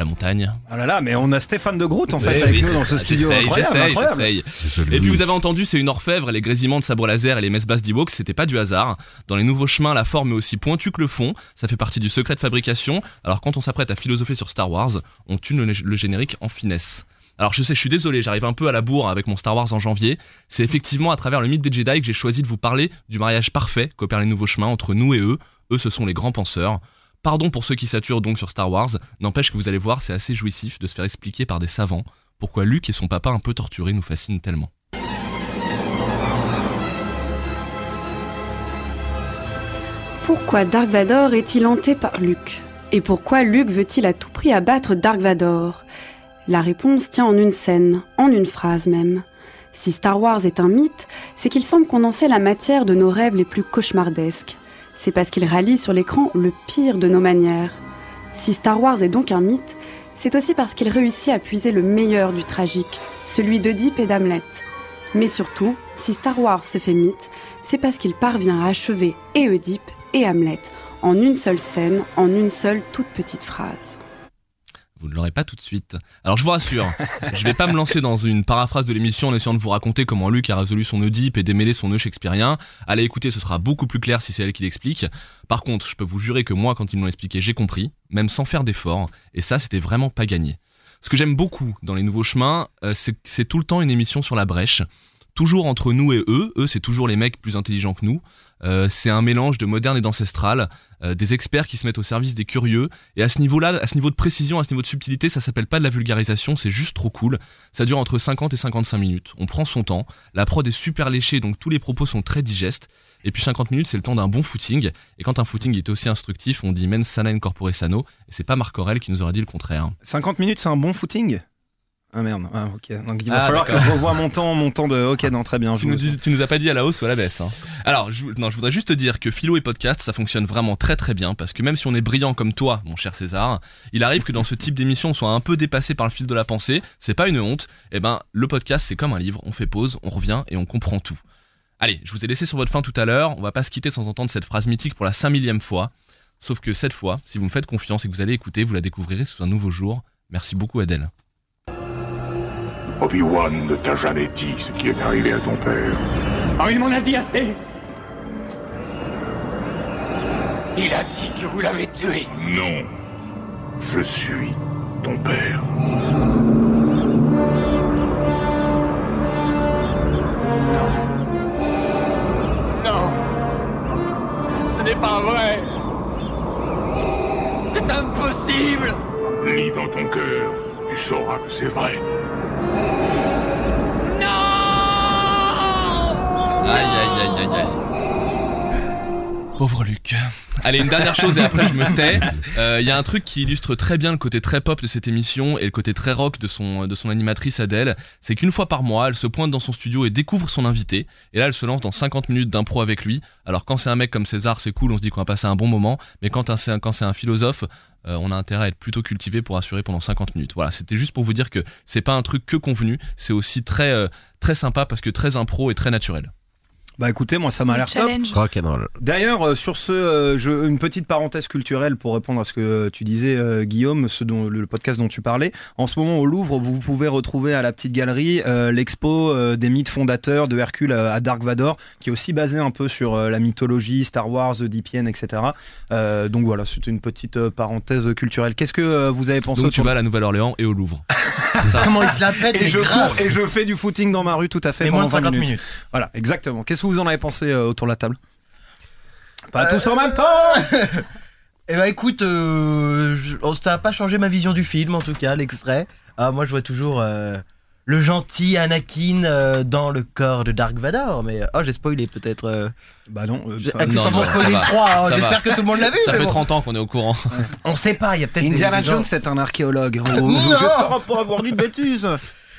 Speaker 3: La montagne.
Speaker 1: Ah là là, mais on a Stéphane de Groot en fait
Speaker 3: Oui,
Speaker 1: avec nous dans ce
Speaker 3: ça,
Speaker 1: studio.
Speaker 3: J'essaye, j'essaye. Et puis vous avez entendu, c'est une orfèvre, les grésillements de sabre laser et les messes basses d'Ewoks, c'était pas du hasard. Dans les nouveaux chemins, la forme est aussi pointue que le fond, ça fait partie du secret de fabrication. Alors quand on s'apprête à philosopher sur Star Wars, on tune le, le générique en finesse. Alors je sais, je suis désolé, j'arrive un peu à la bourre avec mon Star Wars en janvier. C'est effectivement à travers le mythe des Jedi que j'ai choisi de vous parler du mariage parfait qu'opèrent les nouveaux chemins entre nous et eux. Eux, ce sont les grands penseurs. Pardon pour ceux qui saturent donc sur Star Wars, n'empêche que vous allez voir, c'est assez jouissif de se faire expliquer par des savants pourquoi Luke et son papa un peu torturé nous fascinent tellement.
Speaker 22: Pourquoi Dark Vador est-il hanté par Luke? Et pourquoi Luke veut-il à tout prix abattre Dark Vador? La réponse tient en une scène, en une phrase même. Si Star Wars est un mythe, c'est qu'il semble condenser la matière de nos rêves les plus cauchemardesques. C'est parce qu'il réalise sur l'écran le pire de nos manières. Si Star Wars est donc un mythe, c'est aussi parce qu'il réussit à puiser le meilleur du tragique, celui d'Oedipe et d'Hamlet. Mais surtout, si Star Wars se fait mythe, c'est parce qu'il parvient à achever et Oedipe et Hamlet en une seule scène, en une seule toute petite phrase.
Speaker 3: Vous ne l'aurez pas tout de suite. Alors je vous rassure, je vais pas me lancer dans une paraphrase de l'émission en essayant de vous raconter comment Luke a résolu son Oedipe et démêlé son nœud shakespearien. Allez écouter, ce sera beaucoup plus clair si c'est elle qui l'explique. Par contre, je peux vous jurer que moi, quand ils me l'ont expliqué, j'ai compris, même sans faire d'effort, et ça, c'était vraiment pas gagné. Ce que j'aime beaucoup dans les nouveaux chemins, euh, c'est que c'est tout le temps une émission sur la brèche. Toujours entre nous et eux, eux c'est toujours les mecs plus intelligents que nous. Euh, c'est un mélange de moderne et d'ancestral, euh, des experts qui se mettent au service des curieux. Et à ce niveau-là, à ce niveau de précision, à ce niveau de subtilité, ça s'appelle pas de la vulgarisation, c'est juste trop cool. Ça dure entre 50 et 55 minutes. On prend son temps. La prod est super léchée, donc tous les propos sont très digestes. Et puis 50 minutes, c'est le temps d'un bon footing. Et quand un footing est aussi instructif, on dit mens sana in corpore sano. Et c'est pas Marc Aurel qui nous aurait dit le contraire.
Speaker 1: 50 minutes, c'est un bon footing? Ah merde, ah, ok. Donc il va
Speaker 3: Ah,
Speaker 1: falloir que je revoie mon temps, mon temps de. Ok, non, très bien. je
Speaker 3: Tu nous, dis- tu nous as pas dit à la hausse ou à la baisse. hein. Alors, je, non, je voudrais juste te dire que philo et podcast, ça fonctionne vraiment très très bien parce que même si on est brillant comme toi, mon cher César, il arrive que dans ce type d'émission, on soit un peu dépassé par le fil de la pensée. C'est pas une honte. Eh ben, le podcast, c'est comme un livre. On fait pause, on revient et on comprend tout. Allez, je vous ai laissé sur votre fin tout à l'heure. On va pas se quitter sans entendre cette phrase mythique pour la 5 millième fois. Sauf que cette fois, si vous me faites confiance et que vous allez écouter, vous la découvrirez sous un nouveau jour. Merci beaucoup, Adèle.
Speaker 25: Obi-Wan ne t'a jamais dit ce qui est arrivé à ton père.
Speaker 23: Oh, il m'en a dit assez Il a dit que vous l'avez tué
Speaker 25: Non. Je suis ton père.
Speaker 23: Non Ce n'est pas vrai C'est impossible
Speaker 25: Lis dans ton cœur, tu sauras que c'est vrai.
Speaker 3: Aïe aïe aïe aïe aïe. Pauvre Luc. Allez, une dernière chose et après je me tais. Euh, Il y a un truc qui illustre très bien le côté très pop de cette émission et le côté très rock de son, de son animatrice Adèle. C'est qu'une fois par mois, elle se pointe dans son studio et découvre son invité. Et là, elle se lance dans 50 minutes d'impro avec lui. Alors quand c'est un mec comme César, c'est cool, on se dit qu'on va passer un bon moment. Mais quand c'est un, quand c'est un philosophe, euh, on a intérêt à être plutôt cultivé pour assurer pendant 50 minutes. Voilà, c'était juste pour vous dire que c'est pas un truc que convenu, c'est aussi très, euh, très sympa parce que très impro et très naturel.
Speaker 1: Bah écoutez, moi ça m'a l'air top.
Speaker 5: Challenge.
Speaker 2: Rock and roll.
Speaker 1: D'ailleurs, euh, sur ce, euh, je- une petite parenthèse culturelle pour répondre à ce que tu disais, euh, Guillaume, ce dont, le podcast dont tu parlais. En ce moment, au Louvre, vous pouvez retrouver à la petite galerie euh, l'expo euh, des mythes fondateurs de Hercule à, à Dark Vador, qui est aussi basé un peu sur euh, la mythologie, Star Wars, Deep Yen, etc. Euh, donc voilà, c'est une petite euh, parenthèse culturelle. Qu'est-ce que euh, vous avez pensé
Speaker 3: Donc tu vas à la Nouvelle-Orléans et au Louvre. Ça.
Speaker 4: Comment il se la pète,
Speaker 1: et je, cours et je fais du footing dans ma rue tout à fait pendant
Speaker 4: moins de
Speaker 1: 20
Speaker 4: 50
Speaker 1: minutes.
Speaker 4: minutes.
Speaker 1: Voilà, exactement. Qu'est-ce que vous en avez pensé euh, autour de la table? Pas
Speaker 4: Euh,
Speaker 1: tous en même temps
Speaker 4: Eh ben écoute, euh, je- oh, ça a pas changé ma vision du film en tout cas, l'extrait. Ah, moi je vois toujours euh, le gentil Anakin euh, dans le corps de Dark Vador, mais oh j'ai spoilé peut-être. euh.
Speaker 1: Bah non,
Speaker 4: J'ai
Speaker 1: enfin,
Speaker 4: accessoirement spoilé le
Speaker 3: va.
Speaker 4: 3, hein, j'espère que tout le monde l'a vu.
Speaker 3: Ça fait
Speaker 4: bon.
Speaker 3: 30 ans qu'on est au courant.
Speaker 4: On sait pas, il y a peut-être
Speaker 1: Indiana
Speaker 4: des gens-
Speaker 1: Jones, c'est un archéologue. Oh,
Speaker 4: Non
Speaker 1: J'espère pas avoir dit de bêtises.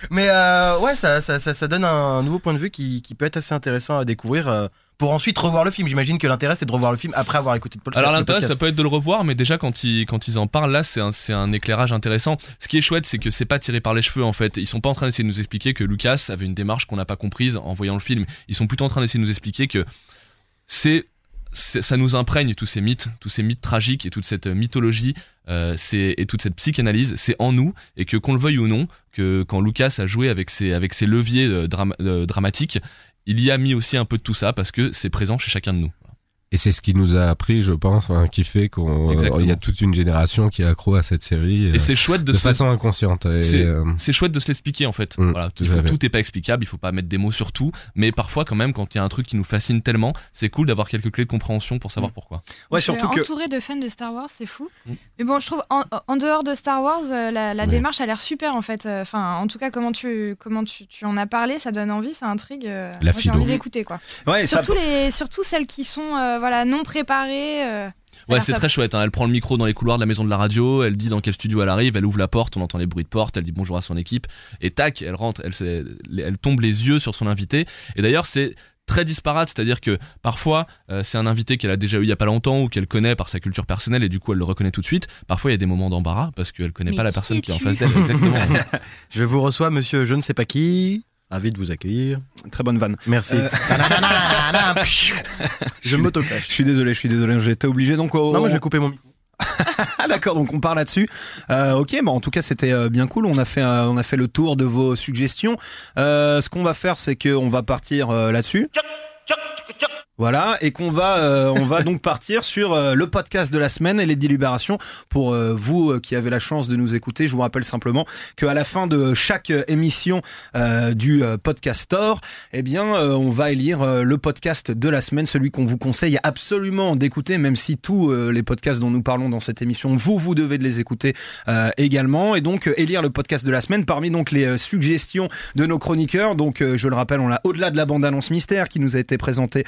Speaker 4: Mais euh, ouais, ça, ça, ça, ça donne un nouveau point de vue qui, qui peut être assez intéressant à découvrir euh, pour ensuite revoir le film. J'imagine que l'intérêt c'est de revoir le film après avoir écouté le podcast.
Speaker 3: Alors
Speaker 4: le
Speaker 3: l'intérêt,
Speaker 4: podcast.
Speaker 3: ça peut être de le revoir, mais déjà quand ils, quand ils en parlent là, c'est un, c'est un éclairage intéressant. Ce qui est chouette, c'est que c'est pas tiré par les cheveux en fait. Ils sont pas en train d'essayer de nous expliquer que Lucas avait une démarche qu'on n'a pas comprise en voyant le film. Ils sont plutôt en train d'essayer de nous expliquer que c'est- ça nous imprègne tous ces mythes, tous ces mythes tragiques et toute cette mythologie euh, et toute cette psychanalyse, c'est en nous et que qu'on le veuille ou non, que quand Lucas a joué avec ses, avec ses leviers euh, euh, dramatiques, il y a mis aussi un peu de tout ça parce que c'est présent chez chacun de nous.
Speaker 2: Et c'est ce qui nous a appris, je pense, qui fait qu'on euh, il y a toute une génération qui est accro à cette série. euh,
Speaker 3: Et c'est chouette de,
Speaker 2: de
Speaker 3: se-
Speaker 2: façon inconsciente.
Speaker 3: C'est
Speaker 2: euh,
Speaker 3: c'est chouette de se l'expliquer en fait.
Speaker 2: Mm,
Speaker 3: voilà,
Speaker 2: tout
Speaker 3: faut- tout n'est pas explicable, il faut pas mettre des mots sur tout, mais parfois quand même quand il y a un truc qui nous fascine tellement, c'est cool d'avoir quelques clés de compréhension pour savoir pourquoi.
Speaker 1: Ouais, surtout que.
Speaker 5: entouré de fans de Star Wars, c'est fou.
Speaker 3: Mm.
Speaker 5: Mais bon, je trouve en, en dehors de Star Wars, euh, la, la
Speaker 2: Ouais.
Speaker 5: démarche a l'air super en fait. Euh, Enfin, en tout cas, comment tu comment tu, tu en as parlé, ça donne envie, ça intrigue. euh,
Speaker 2: La
Speaker 5: moi, j'ai envie d'écouter quoi.
Speaker 1: Ouais, ça-
Speaker 5: Surtout les surtout celles qui sont euh, voilà non préparées. euh,
Speaker 3: Ouais, c'est très chouette. hein. Elle prend le micro dans les couloirs de la maison de la radio, elle dit dans quel studio elle arrive, elle ouvre la porte, on entend les bruits de porte, elle dit bonjour à son équipe, et tac, elle rentre, elle, tombe les yeux sur son invité. Et d'ailleurs, c'est très disparate, c'est-à-dire que parfois euh, c'est un invité qu'elle a déjà eu il y a pas longtemps ou qu'elle connaît par sa culture personnelle et du coup elle le reconnaît tout de suite. Parfois il y a des moments d'embarras parce qu'elle connaît
Speaker 5: Mais
Speaker 3: pas la personne qui est en face d'elle. Exactement.
Speaker 4: Je vous reçois, monsieur je ne sais pas qui. Ravi de vous accueillir.
Speaker 1: Très bonne vanne.
Speaker 4: Merci.
Speaker 1: Euh,
Speaker 4: je m'autoclash.
Speaker 1: Je suis désolé, je suis désolé, j'étais obligé. Donc, oh,
Speaker 4: Non, moi je vais couper mon micro.
Speaker 1: D'accord, donc on part là-dessus. Euh, ok, bah en tout cas c'était euh, bien cool. On a fait euh, on a fait le tour de vos suggestions. Euh, ce qu'on va faire, c'est qu'on va partir là-dessus. Voilà, et qu'on va, euh, on va donc partir sur euh, le podcast de la semaine et les délibérations. Pour euh, vous qui avez la chance de nous écouter, je vous rappelle simplement qu'à la fin de chaque émission euh, du podcast store, eh bien, euh, on va élire le podcast de la semaine, celui qu'on vous conseille absolument d'écouter, même si tous les podcasts dont nous parlons dans cette émission, vous, vous devez de les écouter euh, également. Et donc, élire le podcast de la semaine parmi donc les suggestions de nos chroniqueurs. Donc, euh, je le rappelle, on a au-delà de la bande-annonce mystère qui nous a été présentée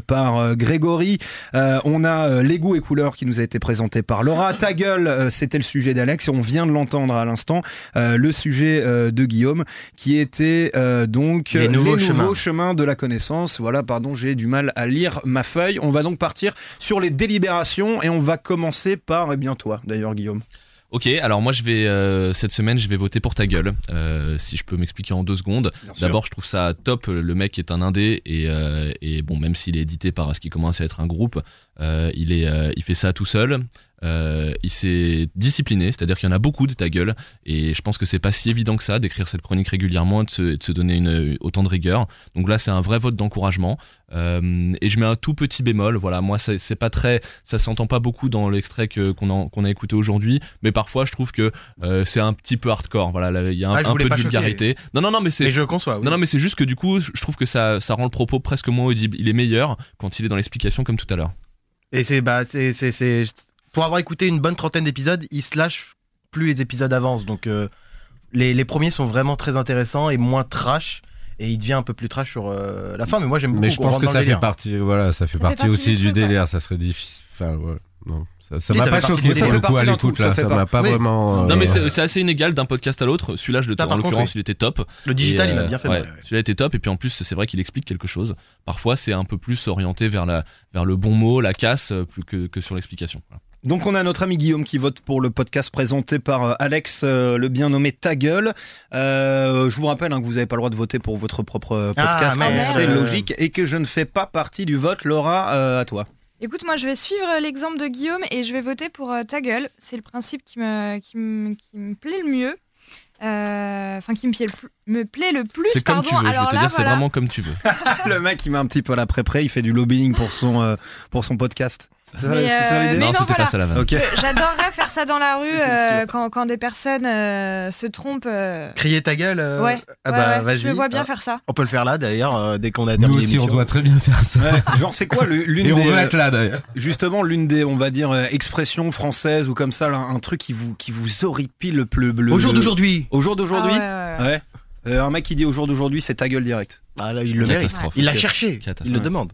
Speaker 1: par euh, Grégory. Euh, on a euh, les goûts et couleurs qui nous a été présenté par Laura. Ta gueule, euh, c'était le sujet d'Alex et on vient de l'entendre à l'instant. Euh, le sujet euh, de Guillaume qui était euh, donc
Speaker 4: Les
Speaker 1: euh,
Speaker 4: nouveaux
Speaker 1: chemins.
Speaker 4: chemins.
Speaker 1: de la connaissance. Voilà, pardon, j'ai du mal à lire ma feuille. On va donc partir sur les délibérations et on va commencer par, eh bien toi d'ailleurs Guillaume.
Speaker 3: Ok, alors moi je vais euh, cette semaine je vais voter pour ta gueule. Euh, si je peux m'expliquer en deux secondes. D'abord je trouve ça top. Le mec est un indé et, euh, et bon même s'il est édité par ce qui commence à être un groupe, euh, il est euh, il fait ça tout seul. Euh, il s'est discipliné, c'est-à-dire qu'il y en a beaucoup de ta gueule, et je pense que c'est pas si évident que ça d'écrire cette chronique régulièrement et de se, de se donner une, autant de rigueur. Donc là, c'est un vrai vote d'encouragement. Euh, et je mets un tout petit bémol. Voilà, moi, c'est pas très, ça s'entend pas beaucoup dans l'extrait qu'on a, qu'on a écouté aujourd'hui, mais parfois, je trouve que euh, c'est un petit peu hardcore. Voilà, là, il y a un,
Speaker 4: Ah,
Speaker 3: un peu de
Speaker 4: choquer.
Speaker 3: vulgarité. Non, non, non, mais c'est.
Speaker 4: Mais je conçois. oui.
Speaker 3: Non, non, mais c'est juste que du coup, je trouve que ça, ça rend le propos presque moins audible. Il est meilleur quand il est dans l'explication comme tout à l'heure.
Speaker 4: Et c'est bah c'est c'est c'est pour avoir écouté une bonne trentaine d'épisodes, il se lâche plus les épisodes avancent. Donc euh, les, les premiers sont vraiment très intéressants et moins trash. et il devient un peu plus trash sur euh, la fin. Mais moi j'aime beaucoup.
Speaker 2: Mais je pense que ça fait partie, voilà, ça fait
Speaker 5: Ça fait
Speaker 2: partie
Speaker 5: partie
Speaker 2: aussi
Speaker 5: du
Speaker 2: du
Speaker 5: truc, ouais.
Speaker 2: délire. Ça serait difficile. Enfin, ouais, non. Ça- m'a pas choqué pour
Speaker 1: fait
Speaker 2: le coup
Speaker 1: partie
Speaker 2: à l'écoute là. Ça m'a pas
Speaker 4: Oui.
Speaker 2: vraiment.
Speaker 3: Non mais
Speaker 2: euh,
Speaker 3: c'est assez inégal d'un podcast à l'autre. Celui-là, je le en
Speaker 4: par contre,
Speaker 3: l'occurrence,
Speaker 4: oui.
Speaker 3: il était top.
Speaker 4: Le digital,
Speaker 3: Et,
Speaker 4: il m'a
Speaker 3: euh,
Speaker 4: bien fait
Speaker 3: ouais,
Speaker 4: marrer, ouais.
Speaker 3: Celui-là était top et puis en plus c'est vrai qu'il explique quelque chose. Parfois c'est un peu plus orienté vers la vers le bon mot, la casse, euh, plus que, que sur l'explication. Voilà.
Speaker 1: Donc on a notre ami Guillaume qui vote pour le podcast présenté par euh, Alex, euh, le bien nommé Ta Gueule. Euh, je vous rappelle hein, que vous n'avez pas le droit de voter pour votre propre
Speaker 4: Ah,
Speaker 1: podcast,
Speaker 4: merde.
Speaker 1: c'est logique, et que je ne fais pas partie du vote. Laura, euh, à toi.
Speaker 5: Écoute, moi je vais suivre l'exemple de Guillaume et je vais voter pour euh, ta gueule. C'est le principe qui me, qui me, qui me plaît le mieux. Euh, Enfin, qui me plaît le plus, me plaît le plus.
Speaker 3: C'est comme tu veux. Je vais te
Speaker 5: là,
Speaker 3: dire, c'est
Speaker 5: voilà.
Speaker 3: vraiment comme tu veux.
Speaker 1: le mec, il met un petit peu à la pré-pré, il fait du lobbying pour son, euh, pour son podcast. C'est ça,
Speaker 5: Mais,
Speaker 1: c'est ça
Speaker 5: euh,
Speaker 1: l'idée
Speaker 5: mais
Speaker 3: Non, c'était
Speaker 5: voilà.
Speaker 3: pas ça la vanne.
Speaker 1: Ok.
Speaker 5: Euh, J'adorerais faire ça dans la rue
Speaker 4: C'était
Speaker 5: euh,
Speaker 4: sûr.
Speaker 5: quand, quand des personnes euh, se trompent. euh,
Speaker 4: Crier ta gueule. euh,
Speaker 5: Ouais,
Speaker 4: Ah
Speaker 5: ouais,
Speaker 4: bah
Speaker 5: ouais,
Speaker 4: vas-y.
Speaker 5: je vois bien
Speaker 4: Ah,
Speaker 5: faire ça.
Speaker 4: On peut le faire là d'ailleurs euh, dès qu'on a
Speaker 2: Nous
Speaker 4: terminé
Speaker 2: aussi, on
Speaker 4: l'émission.
Speaker 2: doit très bien faire ça.
Speaker 1: Ouais, genre c'est quoi le- l'une
Speaker 2: Et on
Speaker 1: des
Speaker 2: veut être là d'ailleurs.
Speaker 1: justement l'une des on va dire euh, expressions françaises ou comme ça là, un truc qui vous qui vous horripile le plus le-
Speaker 4: Au jour d'aujourd'hui.
Speaker 1: au jour d'aujourd'hui
Speaker 5: Ah ouais, ouais, ouais.
Speaker 1: Ouais. Euh, un mec qui dit au jour d'aujourd'hui c'est ta gueule direct.
Speaker 4: Ah là, il le mérite. Il l'a cherché. Il le demande.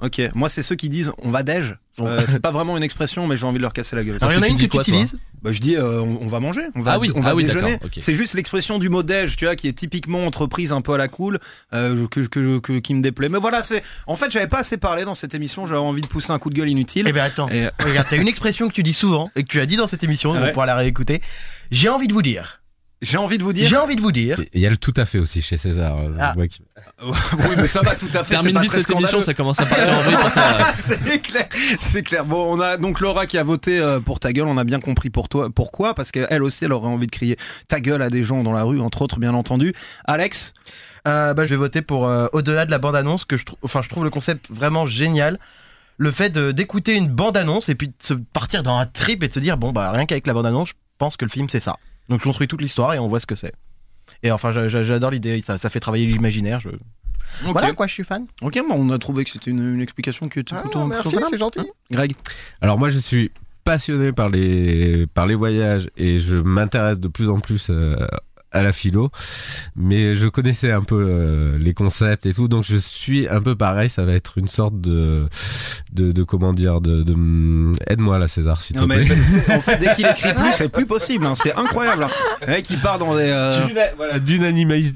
Speaker 1: Ok, moi c'est ceux qui disent on va déj. Euh, c'est pas vraiment une expression mais j'ai envie de leur casser la gueule.
Speaker 4: Alors il y en a une que tu utilises.
Speaker 1: Bah, je dis euh, on, on va manger, on va,
Speaker 3: Ah oui,
Speaker 1: on va
Speaker 3: ah oui,
Speaker 1: déjeuner. C'est juste l'expression du mot déj, tu vois, qui est typiquement entreprise un peu à la cool, euh, que, que, que- qui me déplaît. Mais voilà, c'est en fait j'avais pas assez parlé dans cette émission, j'avais envie de pousser un coup de gueule inutile.
Speaker 4: Eh ben attends.
Speaker 1: Et-
Speaker 4: Regarde, t'as une expression que tu dis souvent et que tu as dit dans cette émission, on
Speaker 1: Ouais.
Speaker 4: pourra la réécouter. J'ai envie de vous dire.
Speaker 1: J'ai envie de vous dire.
Speaker 4: J'ai envie de vous dire.
Speaker 2: Il y a le tout à fait aussi chez César. euh,
Speaker 4: Ah.
Speaker 1: oui, mais ça va tout à fait.
Speaker 3: Termine vite cette émission, ça commence à partir en
Speaker 1: c'est clair, c'est clair. Bon, on a donc Laura qui a voté euh, pour ta gueule. On a bien compris pour toi, pourquoi, parce qu'elle aussi, elle aurait envie de crier ta gueule à des gens dans la rue, entre autres, bien entendu. Alex,
Speaker 4: Euh, bah, je vais voter pour euh, au-delà de la bande-annonce que je trouve, enfin, je trouve le concept vraiment génial. Le fait d'écouter une bande-annonce et puis de se partir dans un trip et de se dire bon bah rien qu'avec la bande-annonce, je pense que le film c'est ça. Donc je construis toute l'histoire et on voit ce que c'est. Et enfin j'a- j'a- j'adore l'idée, ça, ça fait travailler l'imaginaire. Je... Voilà quoi, je suis fan.
Speaker 1: ok, bon, on a trouvé que c'était une, une explication qui était
Speaker 4: Ah,
Speaker 1: plutôt,
Speaker 4: merci, c'est gentil.
Speaker 1: Hein Greg,
Speaker 2: Alors moi je suis passionné par les par les voyages et je m'intéresse de plus en plus euh, à la philo, mais je connaissais un peu euh, les concepts et tout, donc je suis un peu pareil. Ça va être une sorte de de, de comment dire de, de hum, aide-moi là César s'il te plaît.
Speaker 1: en fait, dès qu'il écrit plus, c'est plus possible. hein, c'est incroyable. hein. Il part dans des. euh,
Speaker 2: voilà, d'unanimité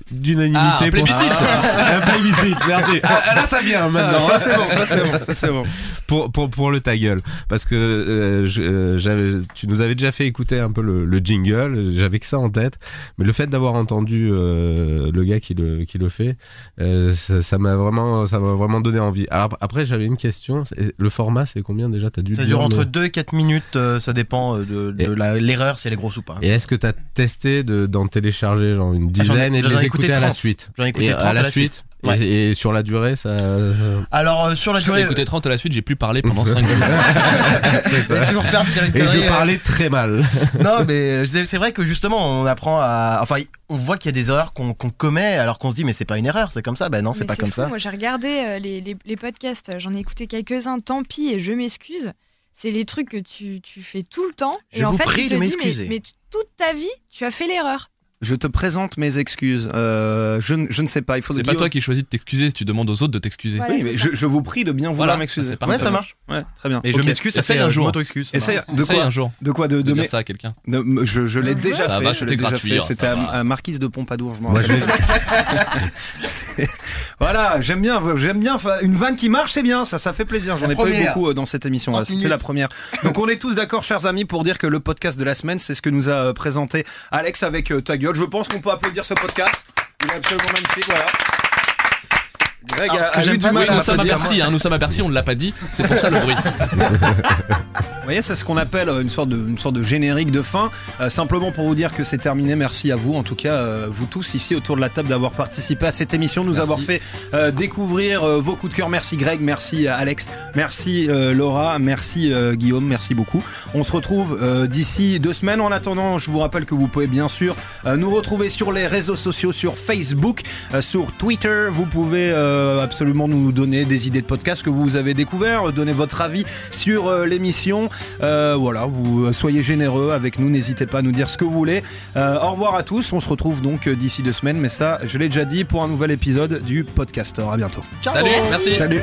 Speaker 3: Ah, un
Speaker 2: pour-
Speaker 3: plébiscite.
Speaker 2: Ah, un plébiscite merci Ah, là ça vient maintenant
Speaker 1: Ah, ça c'est bon, ça c'est bon, ça c'est bon.
Speaker 2: pour, pour, pour le ta gueule parce que euh, je- euh, j'avais tu nous avais déjà fait écouter un peu le, le jingle j'avais que ça en tête mais le fait d'avoir entendu euh, le gars qui le, qui le fait euh, ça m'a vraiment ça m'a vraiment donné envie alors après j'avais une question le format c'est combien déjà? T'as dû
Speaker 4: Ça dure entre
Speaker 2: mais-
Speaker 4: 2 et 4 minutes, euh, ça dépend euh, de, l'erreur, si elle est grosse ou pas.
Speaker 2: et est-ce que t'as testé de- d'en télécharger genre une
Speaker 4: Ah, j'en ai-
Speaker 2: dizaine et de
Speaker 4: ai
Speaker 2: les
Speaker 4: écouté
Speaker 2: écouter à la
Speaker 4: 30.
Speaker 2: suite?
Speaker 4: J'en ai écouté
Speaker 2: et
Speaker 4: 30
Speaker 2: à la suite?
Speaker 4: Ouais.
Speaker 2: et, et sur la durée ça
Speaker 4: Alors euh, sur la
Speaker 3: J'ai
Speaker 4: durée,
Speaker 3: écouté 30 à la suite, j'ai plus parlé pendant 5 minutes.
Speaker 2: c'est ça.
Speaker 4: j'ai toujours une
Speaker 2: et je
Speaker 4: connerie, euh,
Speaker 2: parlais très mal
Speaker 4: non, mais c'est vrai que justement, on apprend à. Enfin, on voit qu'il y a des erreurs qu'on qu'on commet alors qu'on se dit, mais c'est pas une erreur, c'est comme ça. Ben non, c'est pas comme
Speaker 5: fou,
Speaker 4: ça.
Speaker 5: Moi, j'ai regardé euh, les, les- les podcasts, j'en ai écouté quelques-uns, tant pis, et je m'excuse. C'est les trucs que tu, tu fais tout le temps.
Speaker 4: Je
Speaker 5: et en
Speaker 4: vous
Speaker 5: fait,
Speaker 4: prie
Speaker 5: tu
Speaker 4: de
Speaker 5: te dis, mais toute ta vie, tu as fait l'erreur.
Speaker 1: Je te présente mes excuses. Euh, je, ne- je ne sais pas. Il faut
Speaker 3: C'est pas toi qui choisis de t'excuser, tu demandes aux autres de t'excuser.
Speaker 5: Voilà,
Speaker 1: Oui, mais je, je vous prie de bien vouloir
Speaker 3: Voilà,
Speaker 1: m'excuser.
Speaker 4: Ouais, ça marche.
Speaker 1: Ouais, très bien.
Speaker 4: Et
Speaker 1: Ok.
Speaker 4: je m'excuse,
Speaker 3: Essaye un jour.
Speaker 4: excuse
Speaker 1: Essaye de
Speaker 3: Essaye
Speaker 1: quoi
Speaker 3: un jour
Speaker 1: De quoi de,
Speaker 3: de
Speaker 1: de
Speaker 3: dire
Speaker 1: mes-
Speaker 3: ça à quelqu'un.
Speaker 1: de- je, je l'ai déjà
Speaker 3: Ça
Speaker 1: fait.
Speaker 3: va,
Speaker 1: je
Speaker 3: c'était
Speaker 1: l'ai déjà
Speaker 3: gratuit,
Speaker 1: fait.
Speaker 3: hein,
Speaker 1: C'était à, à Marquise de Pompadour. Je m'en rappelle.
Speaker 2: je
Speaker 1: C'est- voilà, j'aime bien, j'aime bien. Une vanne qui marche, c'est bien. Ça, ça fait plaisir. J'en ai pas eu beaucoup euh, dans cette émission.
Speaker 4: 30
Speaker 1: C'était la première. Donc, on est tous d'accord, chers amis, pour dire que le podcast de la semaine, c'est ce que nous a euh, présenté Alex avec euh, ta gueule. Je pense qu'on peut applaudir ce podcast. Il est absolument magnifique. Voilà. Greg
Speaker 4: Alors,
Speaker 1: a, a eu
Speaker 4: j'aime
Speaker 1: du mal
Speaker 3: Oui,
Speaker 1: à
Speaker 3: nous sommes à hein, nous sommes à Bercy, on ne l'a pas dit, c'est pour ça le bruit.
Speaker 1: Vous voyez, c'est ce qu'on appelle euh, une sorte de, une sorte de générique de fin. Euh, simplement pour vous dire que c'est terminé. Merci à vous, en tout cas, euh, vous tous ici autour de la table, d'avoir participé à cette émission, de nous
Speaker 3: Merci.
Speaker 1: avoir fait euh, découvrir vos coups de cœur. Merci Greg, merci Alex, merci Laura, merci Guillaume, merci beaucoup. On se retrouve d'ici deux semaines. En attendant, je vous rappelle que vous pouvez bien sûr nous retrouver sur les réseaux sociaux, sur Facebook, sur Twitter. Vous pouvez euh, absolument nous donner des idées de podcasts que vous avez découverts, euh, donner votre avis sur euh, l'émission. Euh, voilà, vous soyez généreux avec nous, n'hésitez pas à nous dire ce que vous voulez. Euh, au revoir à tous, on se retrouve donc d'ici deux semaines, mais ça, je l'ai déjà dit pour un nouvel épisode du Podcaster. À bientôt.
Speaker 3: Ciao. Salut, merci.
Speaker 1: Salut.